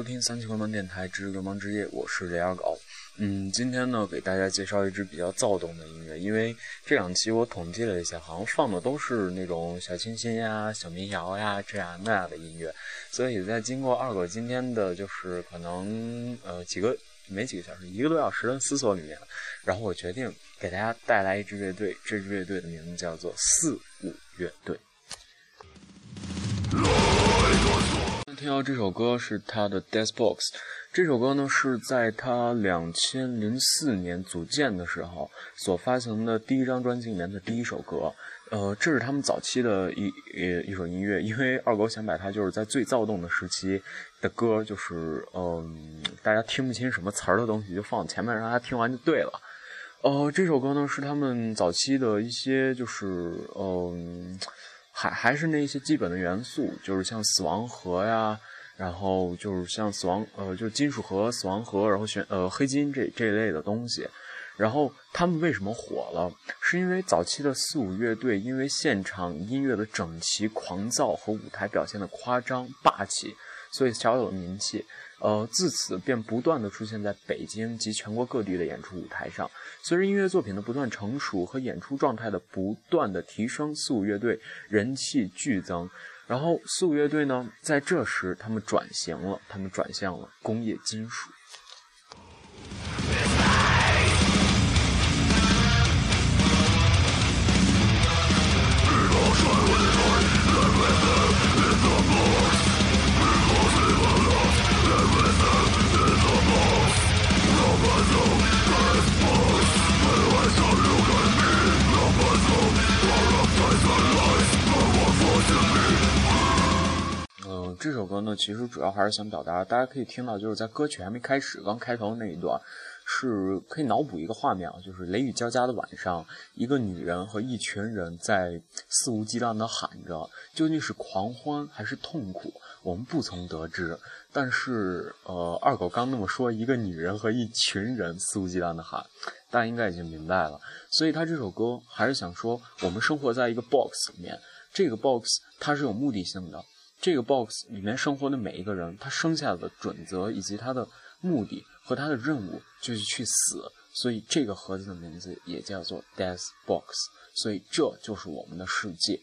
收听三七流氓电台之流氓之夜，我是雷二狗。嗯，今天呢，给大家介绍一支比较躁动的音乐，因为这两期我统计了一下，好像放的都是那种小清新呀、小民谣呀这样那样的音乐，所以在经过二狗今天的就是可能呃几个没几个小时，一个多小时的思索里面，然后我决定给大家带来一支乐队，这支乐队的名字叫做四五乐队。听到这首歌是他的《Death Box》，这首歌呢是在他两千零四年组建的时候所发行的第一张专辑里面的第一首歌。呃，这是他们早期的一一一首音乐，因为二狗想把它就是在最躁动的时期的歌，就是嗯，大家听不清什么词儿的东西，就放前面让大家听完就对了。呃，这首歌呢是他们早期的一些就是嗯。还还是那些基本的元素，就是像死亡核呀，然后就是像死亡呃，就金属核、死亡核，然后选呃黑金这这一类的东西。然后他们为什么火了？是因为早期的四五乐队，因为现场音乐的整齐、狂躁和舞台表现的夸张、霸气，所以小有名气。呃，自此便不断的出现在北京及全国各地的演出舞台上。随着音乐作品的不断成熟和演出状态的不断的提升，四五乐队人气剧增。然后四五乐队呢，在这时他们转型了，他们转向了工业金属。这首歌呢，其实主要还是想表达，大家可以听到，就是在歌曲还没开始，刚开头那一段，是可以脑补一个画面啊，就是雷雨交加的晚上，一个女人和一群人在肆无忌惮地喊着，究竟是狂欢还是痛苦，我们不曾得知。但是，呃，二狗刚那么说，一个女人和一群人肆无忌惮地喊，大家应该已经明白了。所以他这首歌还是想说，我们生活在一个 box 里面，这个 box 它是有目的性的。这个 box 里面生活的每一个人，他生下的准则以及他的目的和他的任务就是去死，所以这个盒子的名字也叫做 Death Box，所以这就是我们的世界。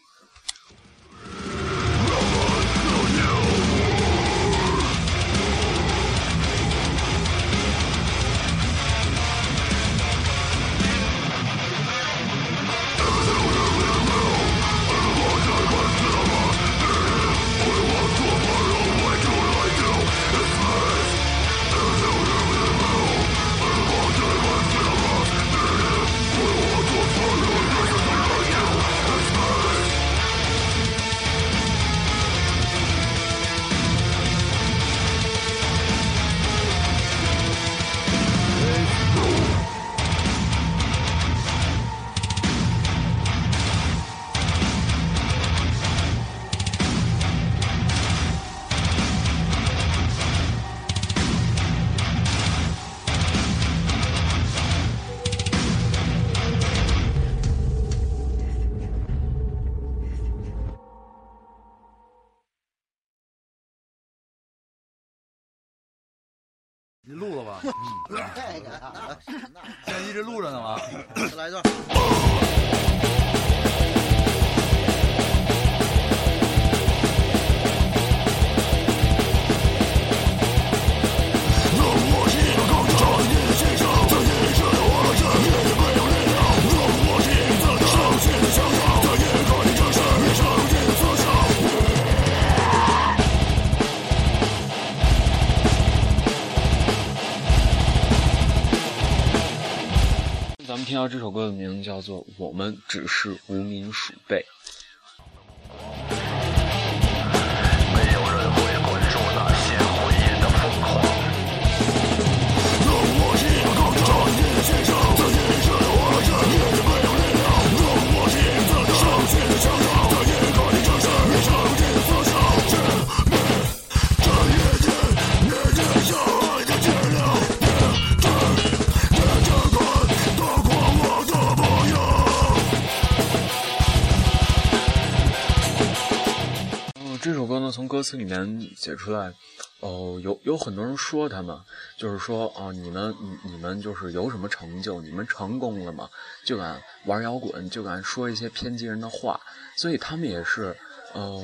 听到这首歌的名字叫做《我们只是无名鼠辈》。从歌词里面写出来，哦，有有很多人说他们，就是说哦，你们你你们就是有什么成就，你们成功了吗？就敢玩摇滚，就敢说一些偏激人的话，所以他们也是，呃。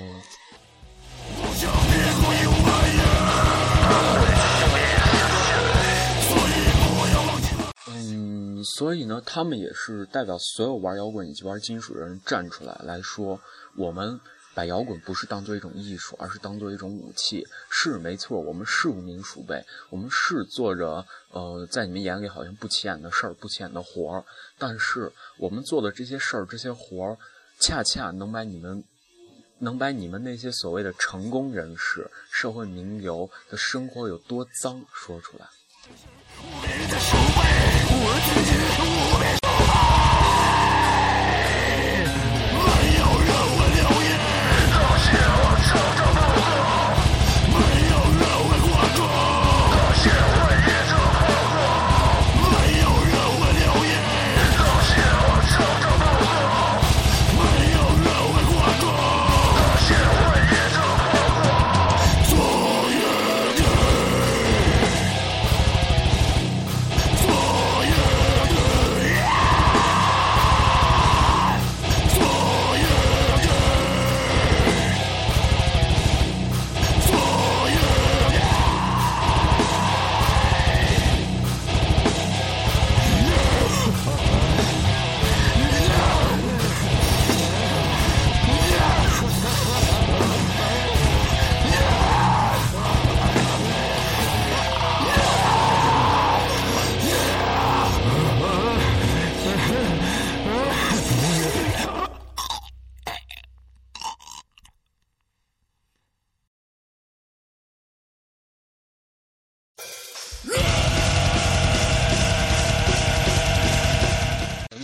嗯，所以呢，他们也是代表所有玩摇滚以及玩金属的人站出来来说，我们。把摇滚不是当做一种艺术，而是当做一种武器。是没错，我们是无名鼠辈，我们是做着呃，在你们眼里好像不起眼的事儿、不起眼的活儿。但是我们做的这些事儿、这些活儿，恰恰能把你们，能把你们那些所谓的成功人士、社会名流的生活有多脏说出来。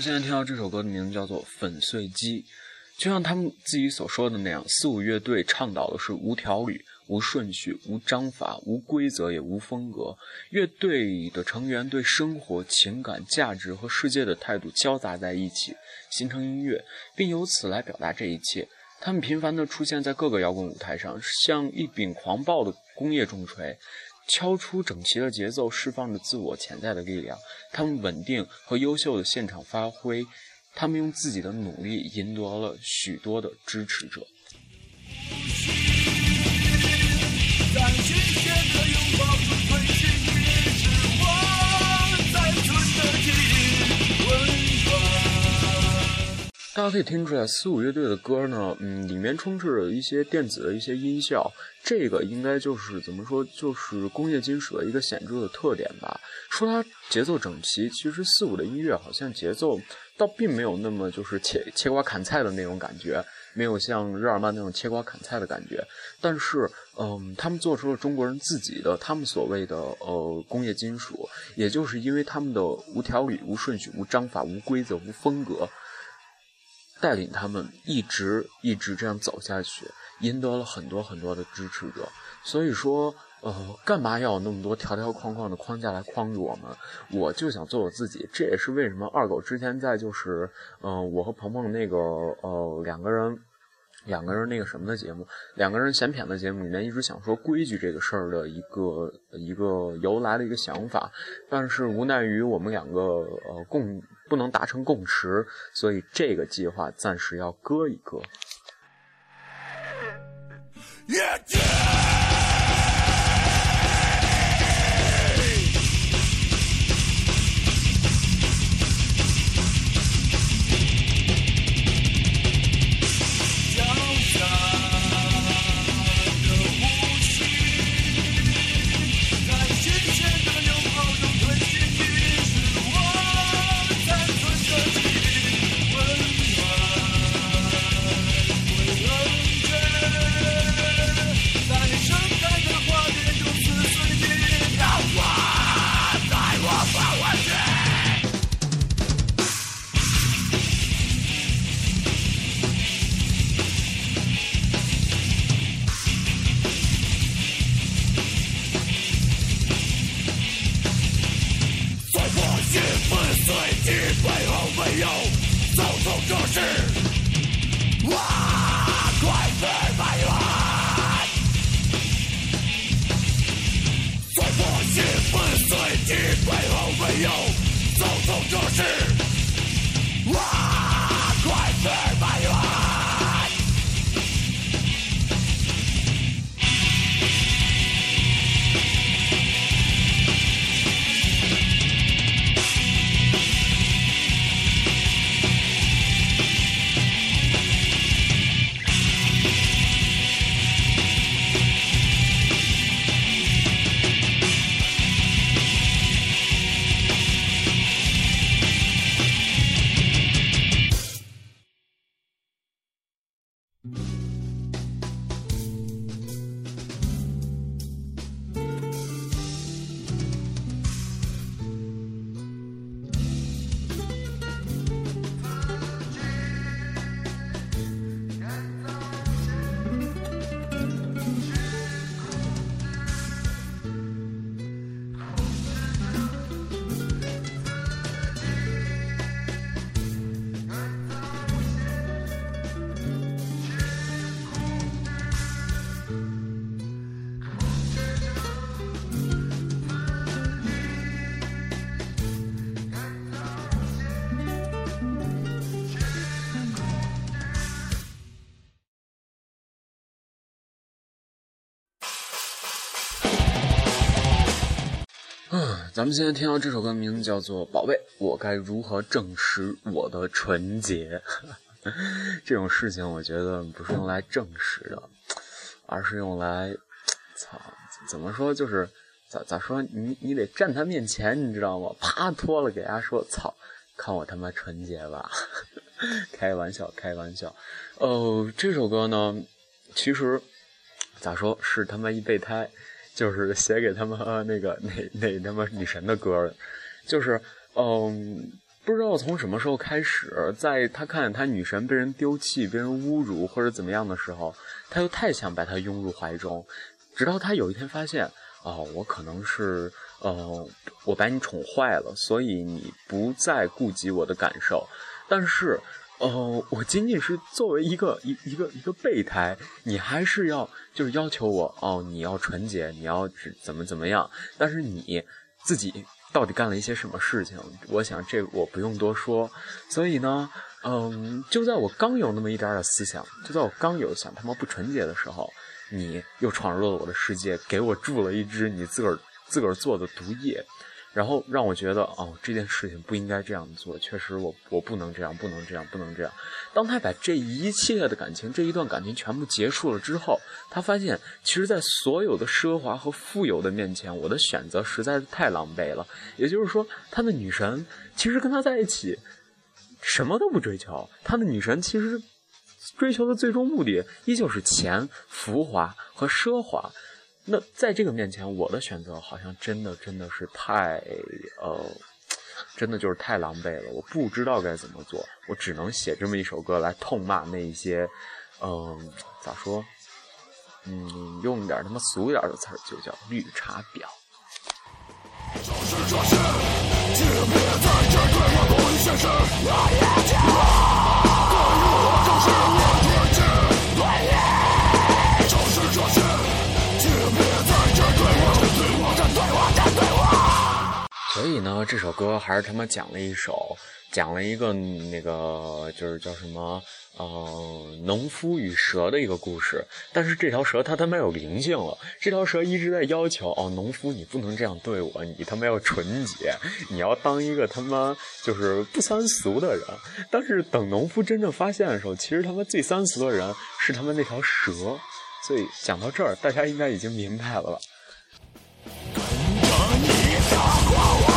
现在听到这首歌的名字叫做《粉碎机》，就像他们自己所说的那样，四五乐队倡导的是无条理、无顺序、无章法、无规则也无风格。乐队的成员对生活、情感、价值和世界的态度交杂在一起，形成音乐，并由此来表达这一切。他们频繁地出现在各个摇滚舞台上，像一柄狂暴的工业重锤。敲出整齐的节奏，释放着自我潜在的力量。他们稳定和优秀的现场发挥，他们用自己的努力赢得了许多的支持者。大家可以听出来，四五乐队的歌呢，嗯，里面充斥着一些电子的一些音效，这个应该就是怎么说，就是工业金属的一个显著的特点吧。说它节奏整齐，其实四五的音乐好像节奏倒并没有那么就是切切瓜砍菜的那种感觉，没有像日耳曼那种切瓜砍菜的感觉。但是，嗯，他们做出了中国人自己的他们所谓的呃工业金属，也就是因为他们的无条理、无顺序、无章法、无规则、无风格。带领他们一直一直这样走下去，赢得了很多很多的支持者。所以说，呃，干嘛要有那么多条条框框的框架来框住我们？我就想做我自己。这也是为什么二狗之前在就是，呃，我和鹏鹏那个呃两个人。两个人那个什么的节目，两个人闲谝的节目里面一直想说规矩这个事儿的一个一个由来的一个想法，但是无奈于我们两个呃共不能达成共识，所以这个计划暂时要搁一搁。Josie! 咱们现在听到这首歌名字叫做《宝贝》，我该如何证实我的纯洁？这种事情我觉得不是用来证实的，而是用来，操，怎么说？就是咋咋说？你你得站他面前，你知道吗？啪脱了给他说，操，看我他妈纯洁吧！开玩笑，开玩笑。哦，这首歌呢，其实咋说是他妈一备胎。就是写给他们那个那那他妈女神的歌，就是嗯，不知道从什么时候开始，在他看见他女神被人丢弃、被人侮辱或者怎么样的时候，他又太想把她拥入怀中，直到他有一天发现，哦，我可能是呃，我把你宠坏了，所以你不再顾及我的感受，但是。哦，我仅仅是作为一个一一个一个备胎，你还是要就是要求我哦，你要纯洁，你要怎么怎么样？但是你自己到底干了一些什么事情？我想这我不用多说。所以呢，嗯，就在我刚有那么一点点思想，就在我刚有想他妈不纯洁的时候，你又闯入了我的世界，给我注了一支你自个儿自个儿做的毒液。然后让我觉得，哦，这件事情不应该这样做。确实，我我不能这样，不能这样，不能这样。当他把这一切的感情，这一段感情全部结束了之后，他发现，其实，在所有的奢华和富有的面前，我的选择实在是太狼狈了。也就是说，他的女神其实跟他在一起，什么都不追求。他的女神其实追求的最终目的，依旧是钱、浮华和奢华。那在这个面前，我的选择好像真的真的是太，呃，真的就是太狼狈了。我不知道该怎么做，我只能写这么一首歌来痛骂那一些，嗯，咋说？嗯，用点他妈俗点的词儿，就叫绿茶婊。这首歌还是他妈讲了一首，讲了一个那个就是叫什么，呃，农夫与蛇的一个故事。但是这条蛇它他妈有灵性了，这条蛇一直在要求，哦，农夫你不能这样对我，你他妈要纯洁，你要当一个他妈就是不三俗的人。但是等农夫真正发现的时候，其实他妈最三俗的人是他妈那条蛇。所以讲到这儿，大家应该已经明白了吧？心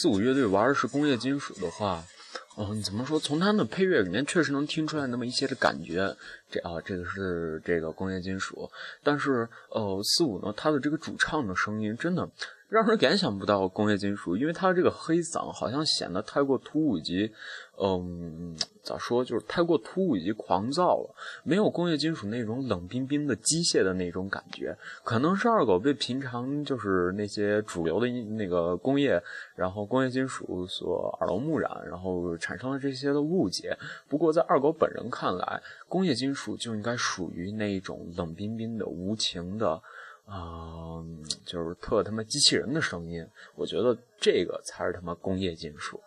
四五乐队玩的是工业金属的话，嗯，怎么说？从他们的配乐里面确实能听出来那么一些的感觉。这啊，这个是这个工业金属，但是呃，四五呢，他的这个主唱的声音真的。让人联想不到工业金属，因为他这个黑嗓好像显得太过突兀以及，嗯，咋说，就是太过突兀以及狂躁了，没有工业金属那种冷冰冰的机械的那种感觉。可能是二狗被平常就是那些主流的那个工业，然后工业金属所耳濡目染，然后产生了这些的误解。不过在二狗本人看来，工业金属就应该属于那一种冷冰冰的、无情的。啊，就是特他妈机器人的声音，我觉得这个才是他妈工业金属。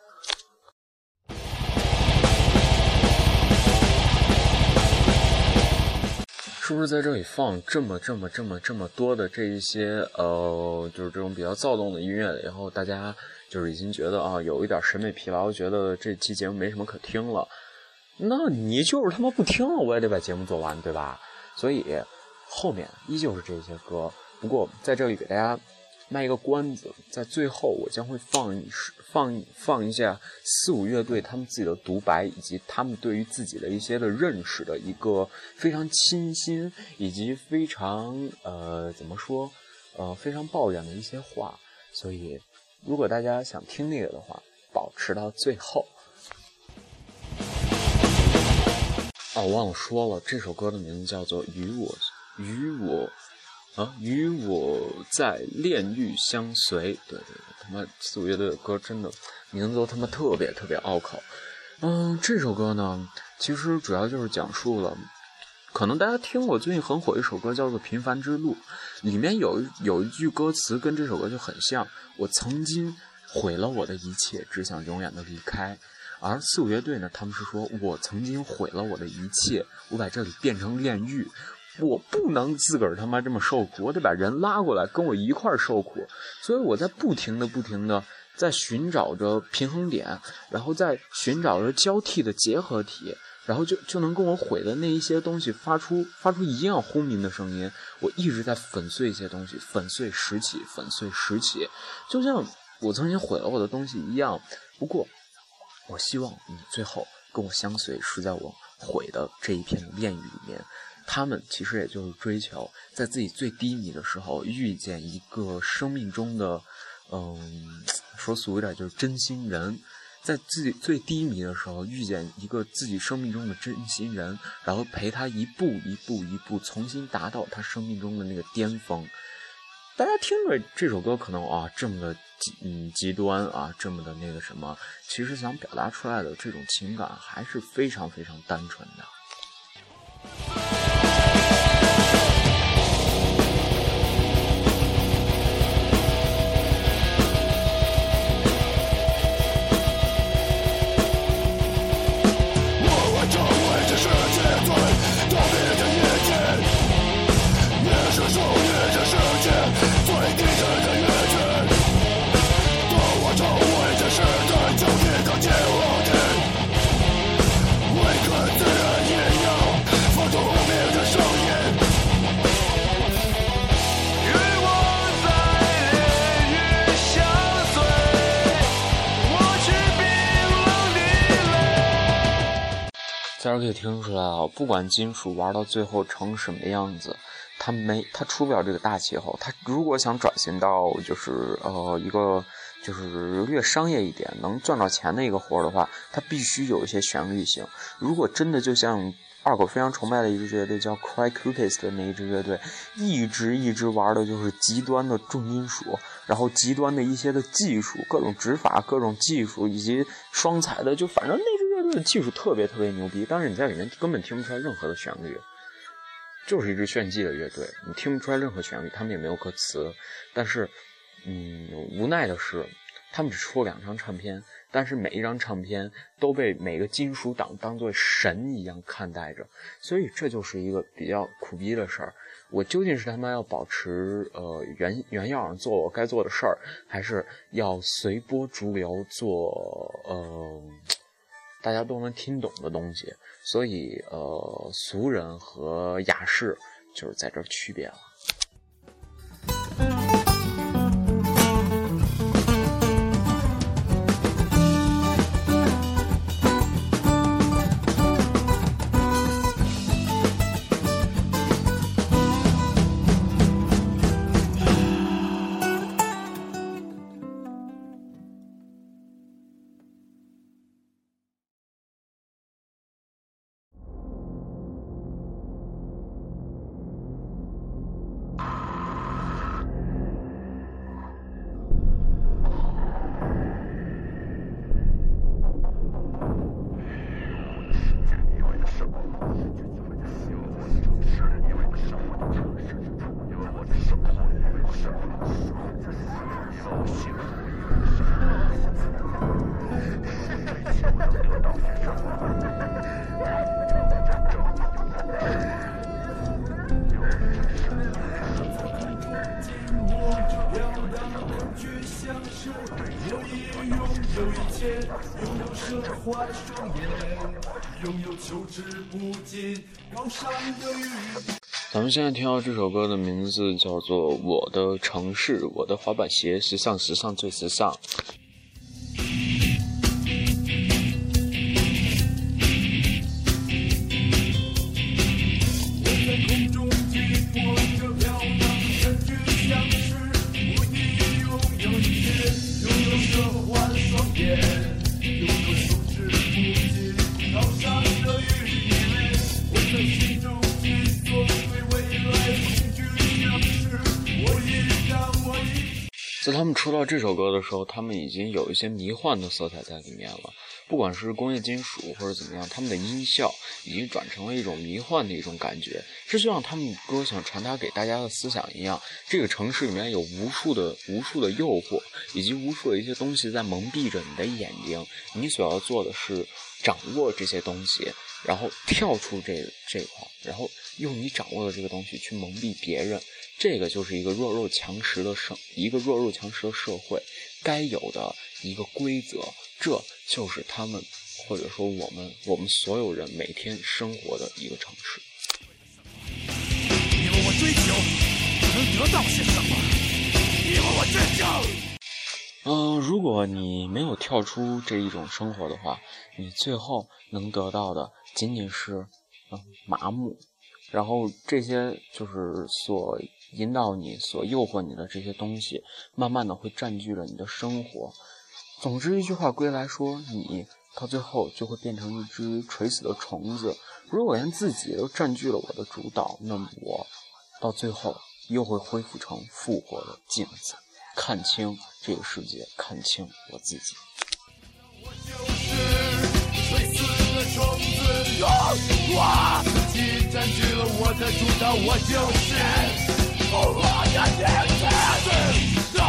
是不是在这里放这么这么这么这么多的这一些呃，就是这种比较躁动的音乐了以后，大家就是已经觉得啊，有一点审美疲劳，觉得这期节目没什么可听了。那你就是他妈不听了，我也得把节目做完，对吧？所以。后面依旧是这些歌，不过在这里给大家卖一个关子，在最后我将会放一放放一下四五乐队他们自己的独白，以及他们对于自己的一些的认识的一个非常清新，以及非常呃怎么说呃非常抱怨的一些话。所以，如果大家想听那个的话，保持到最后。哦，我忘了说了，这首歌的名字叫做《与我》。与我啊，与我在炼狱相随。对对对，他妈四五乐队的歌真的名字都他妈特别特别拗口。嗯，这首歌呢，其实主要就是讲述了，可能大家听过最近很火一首歌叫做《平凡之路》，里面有有一句歌词跟这首歌就很像。我曾经毁了我的一切，只想永远的离开。而四五乐队呢，他们是说我曾经毁了我的一切，我把这里变成炼狱。我不能自个儿他妈这么受苦，我得把人拉过来跟我一块儿受苦，所以我在不停的、不停的在寻找着平衡点，然后在寻找着交替的结合体，然后就就能跟我毁的那一些东西发出发出一样轰鸣的声音。我一直在粉碎一些东西，粉碎拾起，粉碎拾起，就像我曾经毁了我的东西一样。不过，我希望你最后跟我相随，是在我毁的这一片炼狱里面。他们其实也就是追求，在自己最低迷的时候遇见一个生命中的，嗯，说俗一点就是真心人，在自己最低迷的时候遇见一个自己生命中的真心人，然后陪他一步一步一步重新达到他生命中的那个巅峰。大家听着这首歌，可能啊这么的极嗯极端啊，这么的那个什么，其实想表达出来的这种情感还是非常非常单纯的。大家可以听出来啊，不管金属玩到最后成什么样子，他没他出不了这个大气候。他如果想转型到就是呃一个就是略商业一点，能赚到钱的一个活的话，他必须有一些旋律性。如果真的就像二狗非常崇拜的一支乐队叫 Cry Cookies 的那一支乐队，一直一直玩的就是极端的重金属，然后极端的一些的技术，各种指法、各种技术以及双踩的，就反正那支。乐队技术特别特别牛逼，但是你在里面根本听不出来任何的旋律，就是一支炫技的乐队，你听不出来任何旋律，他们也没有歌词。但是，嗯，无奈的是，他们只出了两张唱片，但是每一张唱片都被每个金属党当做神一样看待着，所以这就是一个比较苦逼的事儿。我究竟是他妈要保持呃原原样做我该做的事儿，还是要随波逐流做呃？大家都能听懂的东西。所以，呃，俗人和雅士就是在这儿区别了。咱们现在听到这首歌的名字叫做《我的城市》，我的滑板鞋，时尚，时尚，最时尚。在他们出到这首歌的时候，他们已经有一些迷幻的色彩在里面了。不管是工业金属或者怎么样，他们的音效已经转成了一种迷幻的一种感觉。这就像他们歌想传达给大家的思想一样：这个城市里面有无数的、无数的诱惑，以及无数的一些东西在蒙蔽着你的眼睛。你所要做的是掌握这些东西，然后跳出这这块，然后用你掌握的这个东西去蒙蔽别人。这个就是一个弱肉强食的社，一个弱肉强食的社会该有的一个规则，这就是他们或者说我们我们所有人每天生活的一个城市。你问我追求能得到些什么？你问我追求。嗯，如果你没有跳出这一种生活的话，你最后能得到的仅仅是嗯麻木，然后这些就是所。引导你、所诱惑你的这些东西，慢慢的会占据了你的生活。总之一句话归来说，你到最后就会变成一只垂死的虫子。如果连自己都占据了我的主导，那么我到最后又会恢复成复活的镜子，看清这个世界，看清我自己。我种子。哇！自己占据了我的主导，我就是。不落要坚持，动。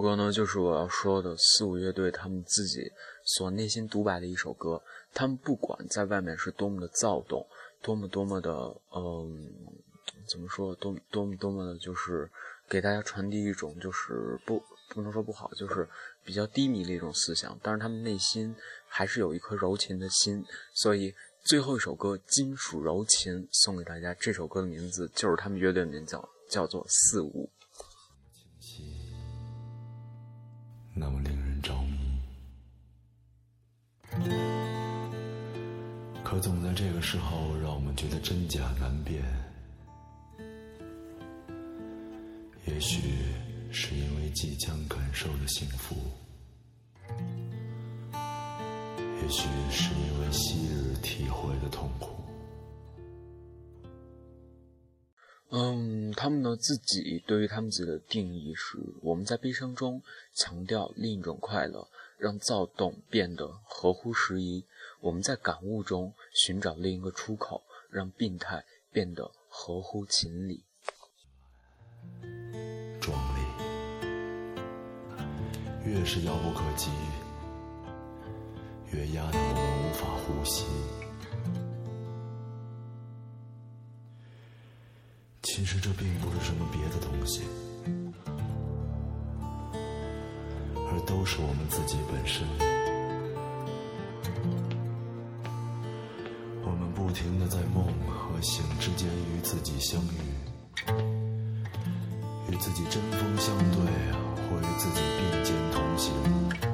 歌呢，就是我要说的四五乐队他们自己所内心独白的一首歌。他们不管在外面是多么的躁动，多么多么的，嗯，怎么说，多多么多么的，就是给大家传递一种就是不不能说不好，就是比较低迷的一种思想。但是他们内心还是有一颗柔情的心，所以最后一首歌《金属柔情》送给大家。这首歌的名字就是他们乐队的名叫叫做四五。那么令人着迷，可总在这个时候让我们觉得真假难辨。也许是因为即将感受的幸福，也许是因为昔日体会的痛苦。嗯，他们呢自己对于他们自己的定义是：我们在悲伤中强调另一种快乐，让躁动变得合乎时宜；我们在感悟中寻找另一个出口，让病态变得合乎情理。壮丽，越是遥不可及，越压得我们无法呼吸。其实这并不是什么别的东西，而都是我们自己本身。我们不停的在梦和醒之间与自己相遇，与自己针锋相对，或与自己并肩同行。